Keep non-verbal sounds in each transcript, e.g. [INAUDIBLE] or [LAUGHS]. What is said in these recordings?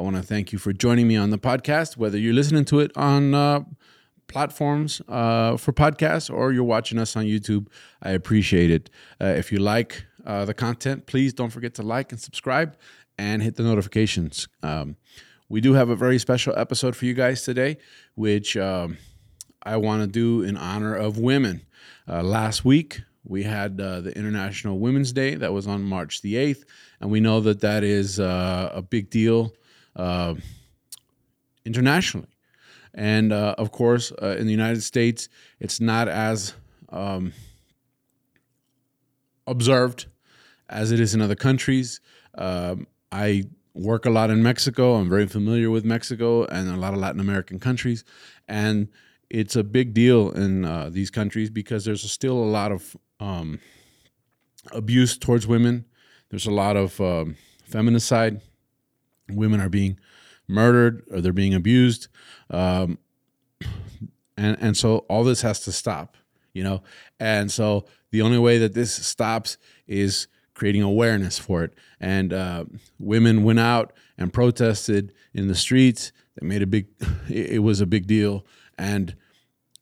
I want to thank you for joining me on the podcast, whether you're listening to it on uh, platforms uh, for podcasts or you're watching us on YouTube. I appreciate it. Uh, if you like uh, the content, please don't forget to like and subscribe and hit the notifications. Um, we do have a very special episode for you guys today, which um, I want to do in honor of women. Uh, last week, we had uh, the International Women's Day that was on March the 8th, and we know that that is uh, a big deal uh, internationally. And uh, of course, uh, in the United States, it's not as um, observed as it is in other countries. Um, I work a lot in Mexico. I'm very familiar with Mexico and a lot of Latin American countries. And it's a big deal in uh, these countries because there's still a lot of um, abuse towards women. There's a lot of um, feminicide. Women are being murdered or they're being abused, um, and and so all this has to stop. You know, and so the only way that this stops is creating awareness for it. And uh, women went out and protested in the streets. They made a big. [LAUGHS] It was a big deal, and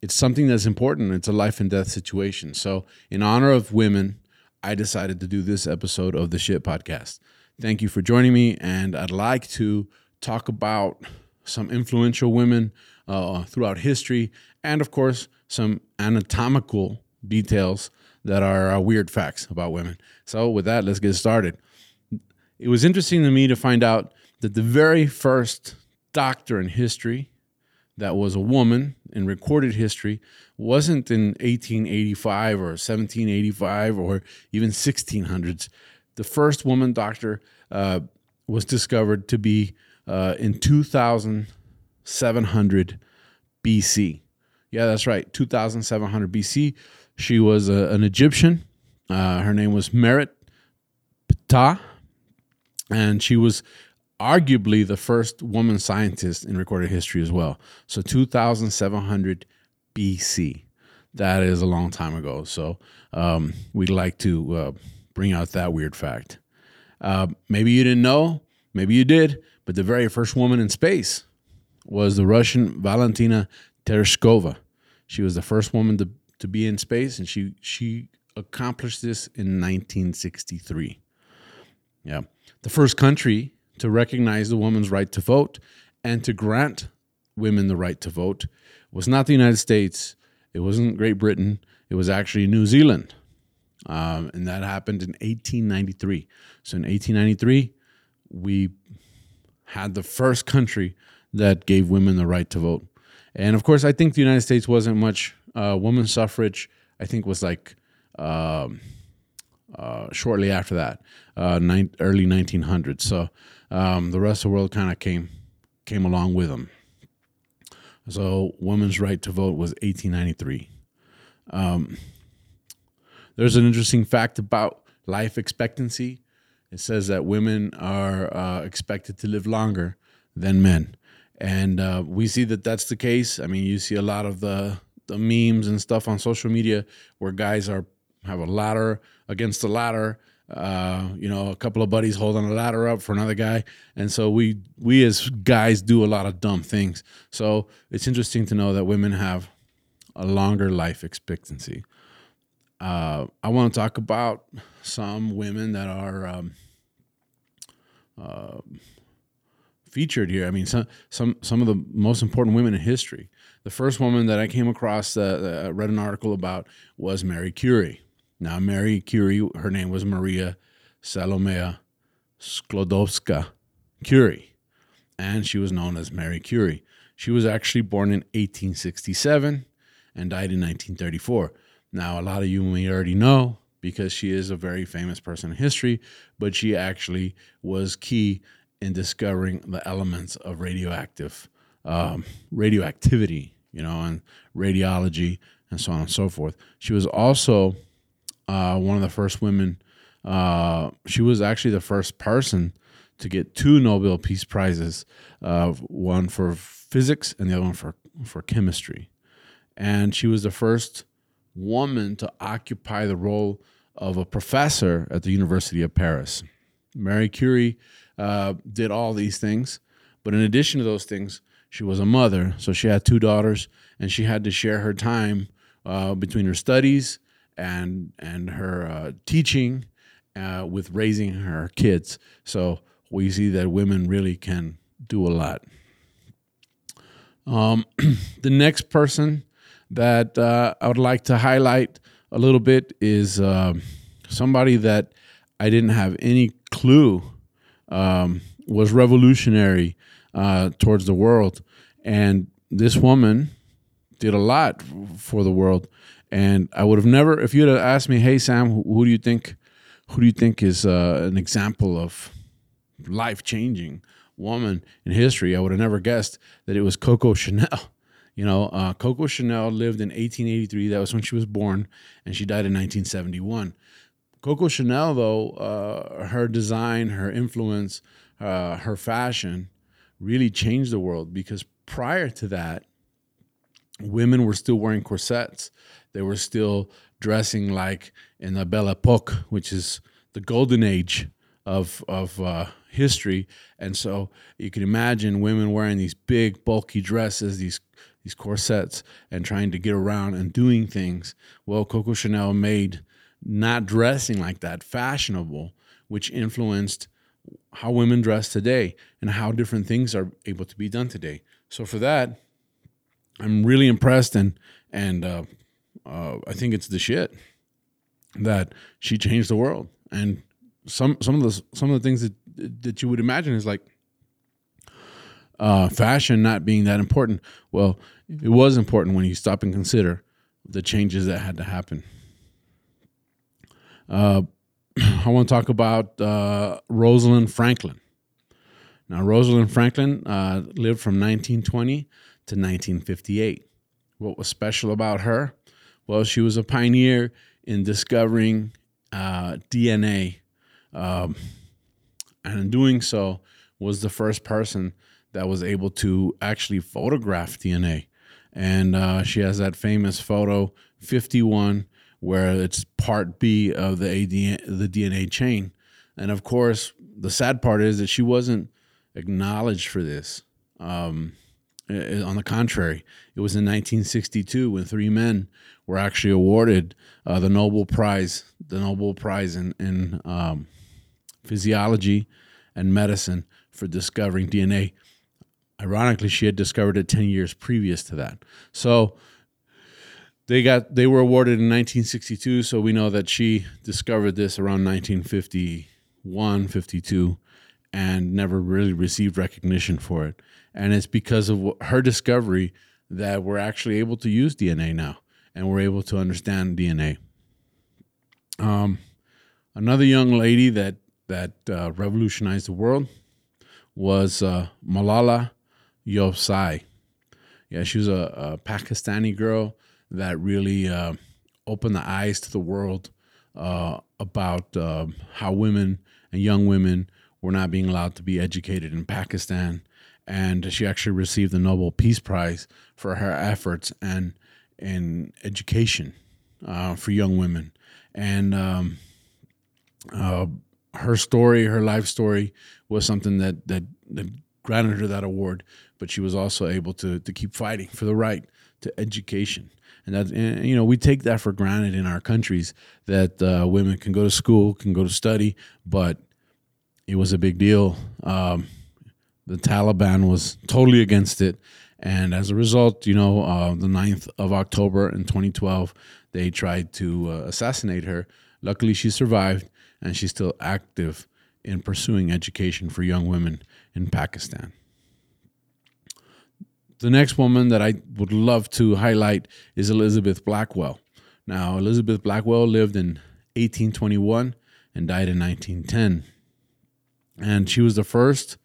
it's something that's important. It's a life and death situation. So, in honor of women, I decided to do this episode of the Shit Podcast. Thank you for joining me, and I'd like to talk about some influential women uh, throughout history, and of course, some anatomical details that are uh, weird facts about women. So, with that, let's get started. It was interesting to me to find out that the very first doctor in history that was a woman in recorded history wasn't in 1885 or 1785 or even 1600s. The first woman doctor uh, was discovered to be uh, in 2700 BC. Yeah, that's right, 2700 BC. She was a, an Egyptian. Uh, her name was Merit Ptah, and she was arguably the first woman scientist in recorded history as well. So 2700 BC. That is a long time ago. So um, we'd like to uh, bring out that weird fact. Uh, maybe you didn't know, maybe you did, but the very first woman in space was the Russian Valentina Tereshkova. She was the first woman to, to be in space, and she she accomplished this in 1963. Yeah, the first country to recognize the woman's right to vote and to grant women the right to vote was not the United States. It wasn't Great Britain. It was actually New Zealand. Um, and that happened in 1893. So in 1893, we had the first country that gave women the right to vote. And of course, I think the United States wasn't much uh, woman suffrage. I think was like um, uh, shortly after that, uh, nine, early 1900s. So um, the rest of the world kind of came came along with them. So women's right to vote was 1893. Um, there's an interesting fact about life expectancy. It says that women are uh, expected to live longer than men, and uh, we see that that's the case. I mean, you see a lot of the the memes and stuff on social media where guys are have a ladder against a ladder uh, you know, a couple of buddies holding a ladder up for another guy, and so we we as guys do a lot of dumb things. So it's interesting to know that women have a longer life expectancy. Uh, I want to talk about some women that are um, uh, featured here. I mean, some some some of the most important women in history. The first woman that I came across, uh, read an article about, was Mary Curie. Now, Mary Curie, her name was Maria Salomea Sklodowska Curie, and she was known as Mary Curie. She was actually born in 1867 and died in 1934. Now, a lot of you may already know because she is a very famous person in history, but she actually was key in discovering the elements of radioactive um, radioactivity, you know, and radiology and so on and so forth. She was also uh, one of the first women. Uh, she was actually the first person to get two Nobel Peace Prizes, uh, one for physics and the other one for, for chemistry. And she was the first woman to occupy the role of a professor at the University of Paris. Marie Curie uh, did all these things, but in addition to those things, she was a mother. So she had two daughters, and she had to share her time uh, between her studies and and her uh, teaching uh, with raising her kids. So we see that women really can do a lot. Um, [CLEARS THROAT] the next person that uh, I would like to highlight a little bit is um, somebody that I didn't have any clue um, was revolutionary uh, towards the world. And this woman did a lot for the world. And I would have never, if you'd have asked me, hey, Sam, who, do you think, who do you think is uh, an example of life changing woman in history, I would have never guessed that it was Coco Chanel. You know, uh, Coco Chanel lived in 1883. That was when she was born, and she died in 1971. Coco Chanel, though, uh, her design, her influence, uh, her fashion really changed the world because prior to that, women were still wearing corsets. They were still dressing like in the Belle Epoque, which is the golden age of of uh, history. And so you can imagine women wearing these big, bulky dresses, these these corsets, and trying to get around and doing things. Well, Coco Chanel made not dressing like that fashionable, which influenced how women dress today and how different things are able to be done today. So for that, I'm really impressed and and uh, uh, I think it's the shit that she changed the world. And some some of the some of the things that that you would imagine is like uh, fashion not being that important. Well, it was important when you stop and consider the changes that had to happen. Uh, [CLEARS THROAT] I want to talk about uh, Rosalind Franklin. Now, Rosalind Franklin uh, lived from 1920 to 1958. What was special about her? Well, she was a pioneer in discovering uh, DNA, um, and in doing so, was the first person that was able to actually photograph DNA. And uh, she has that famous photo 51 where it's part B of the ADN, the DNA chain. And of course, the sad part is that she wasn't acknowledged for this. Um, on the contrary, it was in 1962 when three men were actually awarded uh, the Nobel Prize, the Nobel Prize in, in um, physiology and medicine for discovering DNA. Ironically, she had discovered it 10 years previous to that. So they got they were awarded in 1962 so we know that she discovered this around 1951 52 and never really received recognition for it and it's because of her discovery that we're actually able to use dna now and we're able to understand dna um, another young lady that that uh, revolutionized the world was uh, malala yousafzai yeah she was a, a pakistani girl that really uh, opened the eyes to the world uh, about uh, how women and young women were not being allowed to be educated in Pakistan. And she actually received the Nobel Peace Prize for her efforts and in education uh, for young women. And um, uh, her story, her life story, was something that that that granted her that award. But she was also able to to keep fighting for the right to education and that and, you know we take that for granted in our countries that uh, women can go to school, can go to study, but it was a big deal. Um, the Taliban was totally against it, and as a result, you know, uh, the 9th of October in 2012, they tried to uh, assassinate her. Luckily, she survived, and she's still active in pursuing education for young women in Pakistan the next woman that I would love to highlight is Elizabeth Blackwell. Now, Elizabeth Blackwell lived in 1821 and died in 1910. And she was the first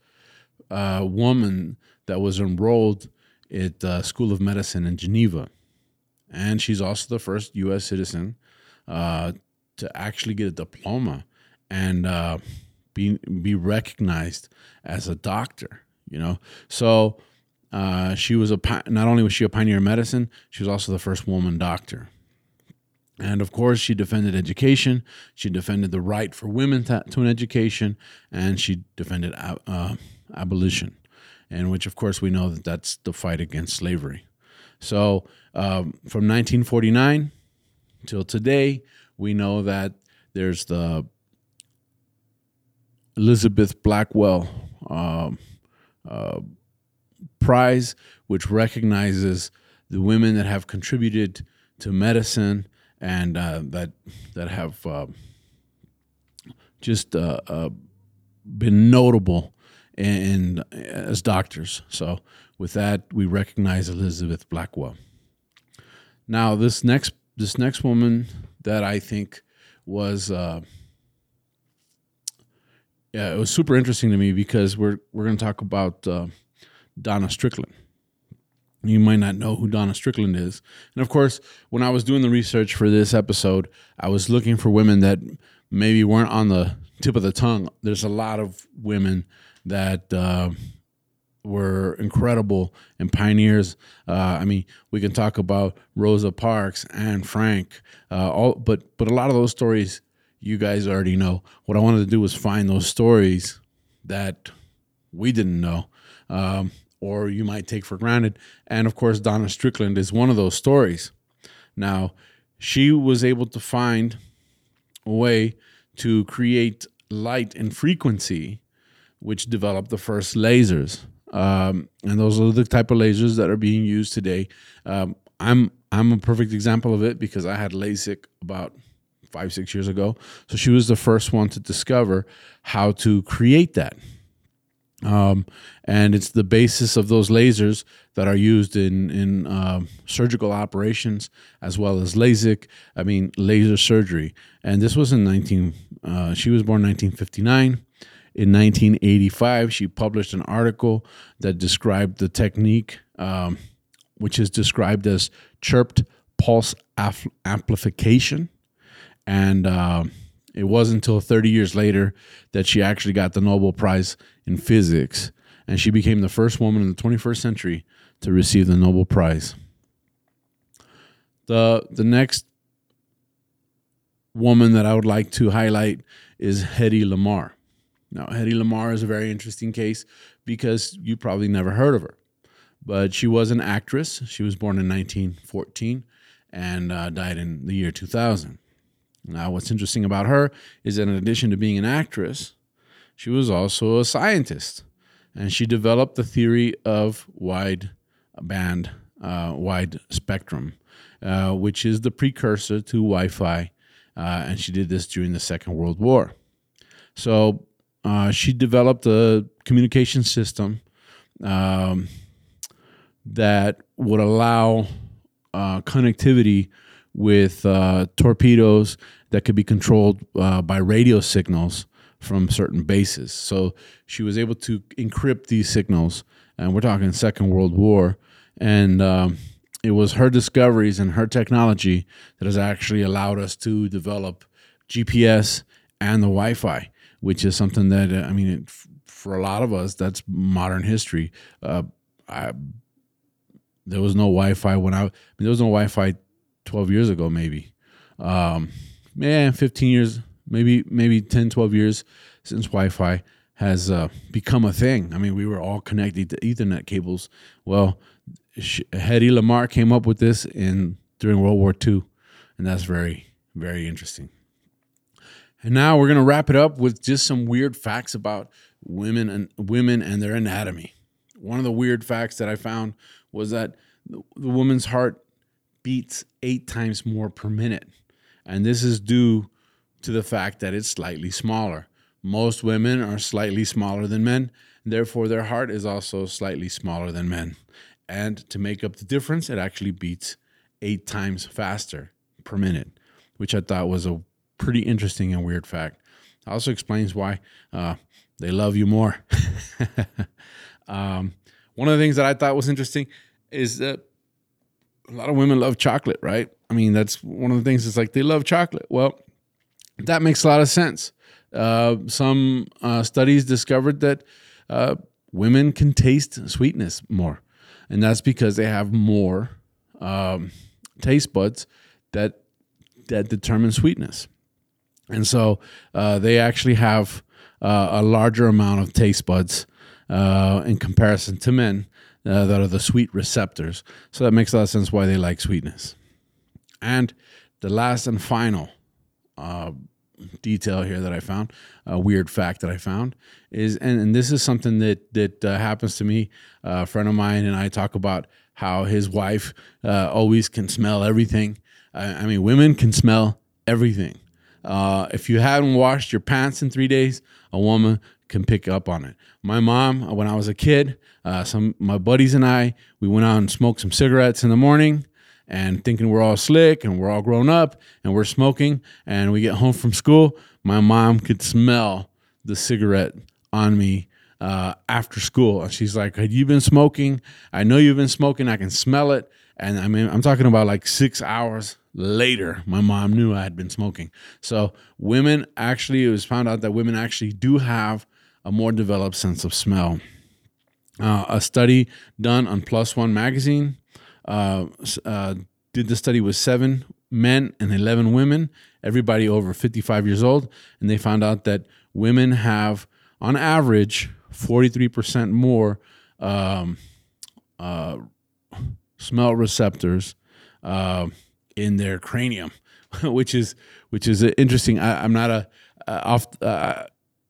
uh, woman that was enrolled at the School of Medicine in Geneva. And she's also the first U.S. citizen uh, to actually get a diploma and uh, be, be recognized as a doctor, you know? So uh, she was a, not only was she a pioneer in medicine, she was also the first woman doctor. And of course, she defended education. She defended the right for women to, to an education, and she defended uh, abolition, in which, of course, we know that that's the fight against slavery. So, um, from 1949 till today, we know that there's the Elizabeth Blackwell uh, uh, Prize, which recognizes the women that have contributed to medicine and uh, that that have uh, just uh, been notable in, in, as doctors. So with that, we recognize Elizabeth Blackwell. Now this next this next woman that I think was uh, yeah it was super interesting to me because we're we're going to talk about uh, Donna Strickland. You might not know who Donna Strickland is. And of course, when I was doing the research for this episode, I was looking for women that maybe weren't on the tip of the tongue. There's a lot of women that uh, were incredible and pioneers. Uh, I mean, we can talk about Rosa Parks and Frank, uh, all, but but a lot of those stories you guys already know. What I wanted to do was find those stories that we didn't know. Um, or you might take for granted. And of course, Donna Strickland is one of those stories. Now, she was able to find a way to create light and frequency, which developed the first lasers. Um, and those are the type of lasers that are being used today. Um, I'm I'm a perfect example of it because I had LASIK about five six years ago. So she was the first one to discover how to create that. Um, and it's the basis of those lasers that are used in in uh, surgical operations as well as LASIK. I mean, laser surgery. And this was in 19. Uh, she was born 1959. In 1985, she published an article that described the technique, um, which is described as chirped pulse amplification, and uh, it wasn't until 30 years later that she actually got the Nobel Prize in Physics, and she became the first woman in the 21st century to receive the Nobel Prize. The, the next woman that I would like to highlight is Hedy Lamarr. Now, Hedy Lamarr is a very interesting case because you probably never heard of her, but she was an actress. She was born in 1914 and uh, died in the year 2000. Now, what's interesting about her is that in addition to being an actress, she was also a scientist, and she developed the theory of wide band, uh, wide spectrum, uh, which is the precursor to Wi Fi. Uh, and she did this during the Second World War. So uh, she developed a communication system um, that would allow uh, connectivity with uh, torpedoes that could be controlled uh, by radio signals from certain bases. So she was able to encrypt these signals, and we're talking Second World War. And um, it was her discoveries and her technology that has actually allowed us to develop GPS and the Wi Fi, which is something that, uh, I mean, it, for a lot of us, that's modern history. Uh, I, there was no Wi Fi when I, I mean, there was no Wi Fi 12 years ago, maybe. Um, man, 15 years, maybe maybe 10, 12 years since Wi-Fi has uh, become a thing. I mean, we were all connected to Ethernet cables. Well, Hedy Lamarr came up with this in during World War II, and that's very very interesting. And now we're gonna wrap it up with just some weird facts about women and women and their anatomy. One of the weird facts that I found was that the woman's heart beats eight times more per minute. And this is due to the fact that it's slightly smaller. Most women are slightly smaller than men, therefore, their heart is also slightly smaller than men. And to make up the difference, it actually beats eight times faster per minute, which I thought was a pretty interesting and weird fact. Also explains why uh, they love you more. [LAUGHS] um, one of the things that I thought was interesting is that a lot of women love chocolate, right? I mean, that's one of the things. It's like they love chocolate. Well, that makes a lot of sense. Uh, some uh, studies discovered that uh, women can taste sweetness more, and that's because they have more um, taste buds that that determine sweetness, and so uh, they actually have uh, a larger amount of taste buds uh, in comparison to men that are the sweet receptors. So that makes a lot of sense why they like sweetness. And the last and final uh, detail here that I found, a weird fact that I found, is and, and this is something that that uh, happens to me. a friend of mine and I talk about how his wife uh, always can smell everything. I, I, mean, women can smell everything. Uh, if you haven't washed your pants in three days, a woman can pick up on it. My mom, when I was a kid, uh, some my buddies and I, we went out and smoked some cigarettes in the morning and thinking we're all slick and we're all grown up and we're smoking and we get home from school my mom could smell the cigarette on me uh, after school. And she's like had you been smoking? I know you've been smoking. I can smell it. And i mean i'm talking about like six hours later my mom knew i had been smoking. So women actually it was found out that women actually do have a more developed sense of smell uh, a study done on PLOS ONE magazine uh, uh, did the study with seven men and 11 women, everybody over 55 years old, and they found out that women have, on average, 43% more um, uh, smell receptors uh, in their cranium, [LAUGHS] which is which is interesting. I, am not a uh, off.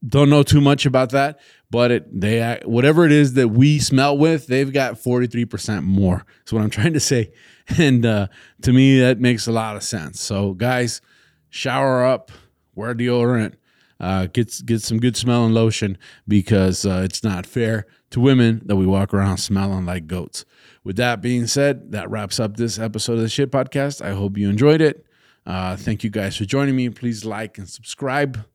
Don't know too much about that, but it they whatever it is that we smell with, they've got 43% more. That's what I'm [LAUGHS] trying to say. And uh, to me, that makes a lot of sense. So, guys, shower up, wear deodorant, uh, get get some good smelling lotion because uh, it's not fair to women that we walk around smelling like goats. With that being said, that wraps up this episode of the Shit Podcast. I hope you enjoyed it. Uh, thank you guys for joining me. Please like and subscribe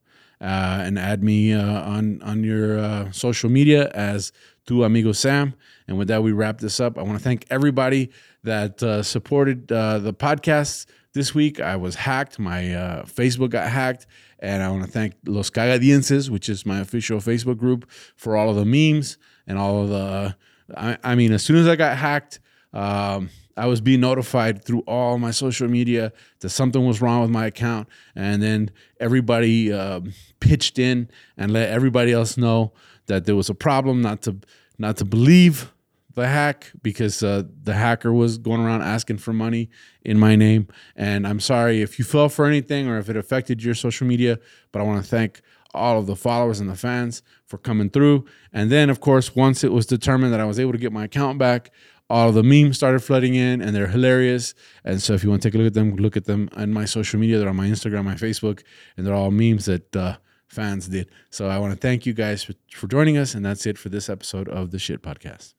uh, and add me uh, on on your uh, social media as Tu Amigo Sam. And with that, we wrap this up. I want to thank everybody that uh, supported uh, the podcast this week. I was hacked. My uh, Facebook got hacked. And I want to thank Los Cagadienses, which is my official Facebook group, for all of the memes and all of the. I, I mean, as soon as I got hacked, um, I was being notified through all my social media that something was wrong with my account, and then everybody uh, pitched in and let everybody else know that there was a problem, not to not to believe the hack because uh, the hacker was going around asking for money in my name. And I'm sorry if you fell for anything or if it affected your social media, but I want to thank all of the followers and the fans for coming through. And then, of course, once it was determined that I was able to get my account back, all the memes started flooding in and they're hilarious. And so if you want to take a look at them, look at them on my social media. They're on my Instagram, my Facebook, and they're all memes that uh, fans did. So I want to thank you guys for, for joining us. And that's it for this episode of the Shit Podcast.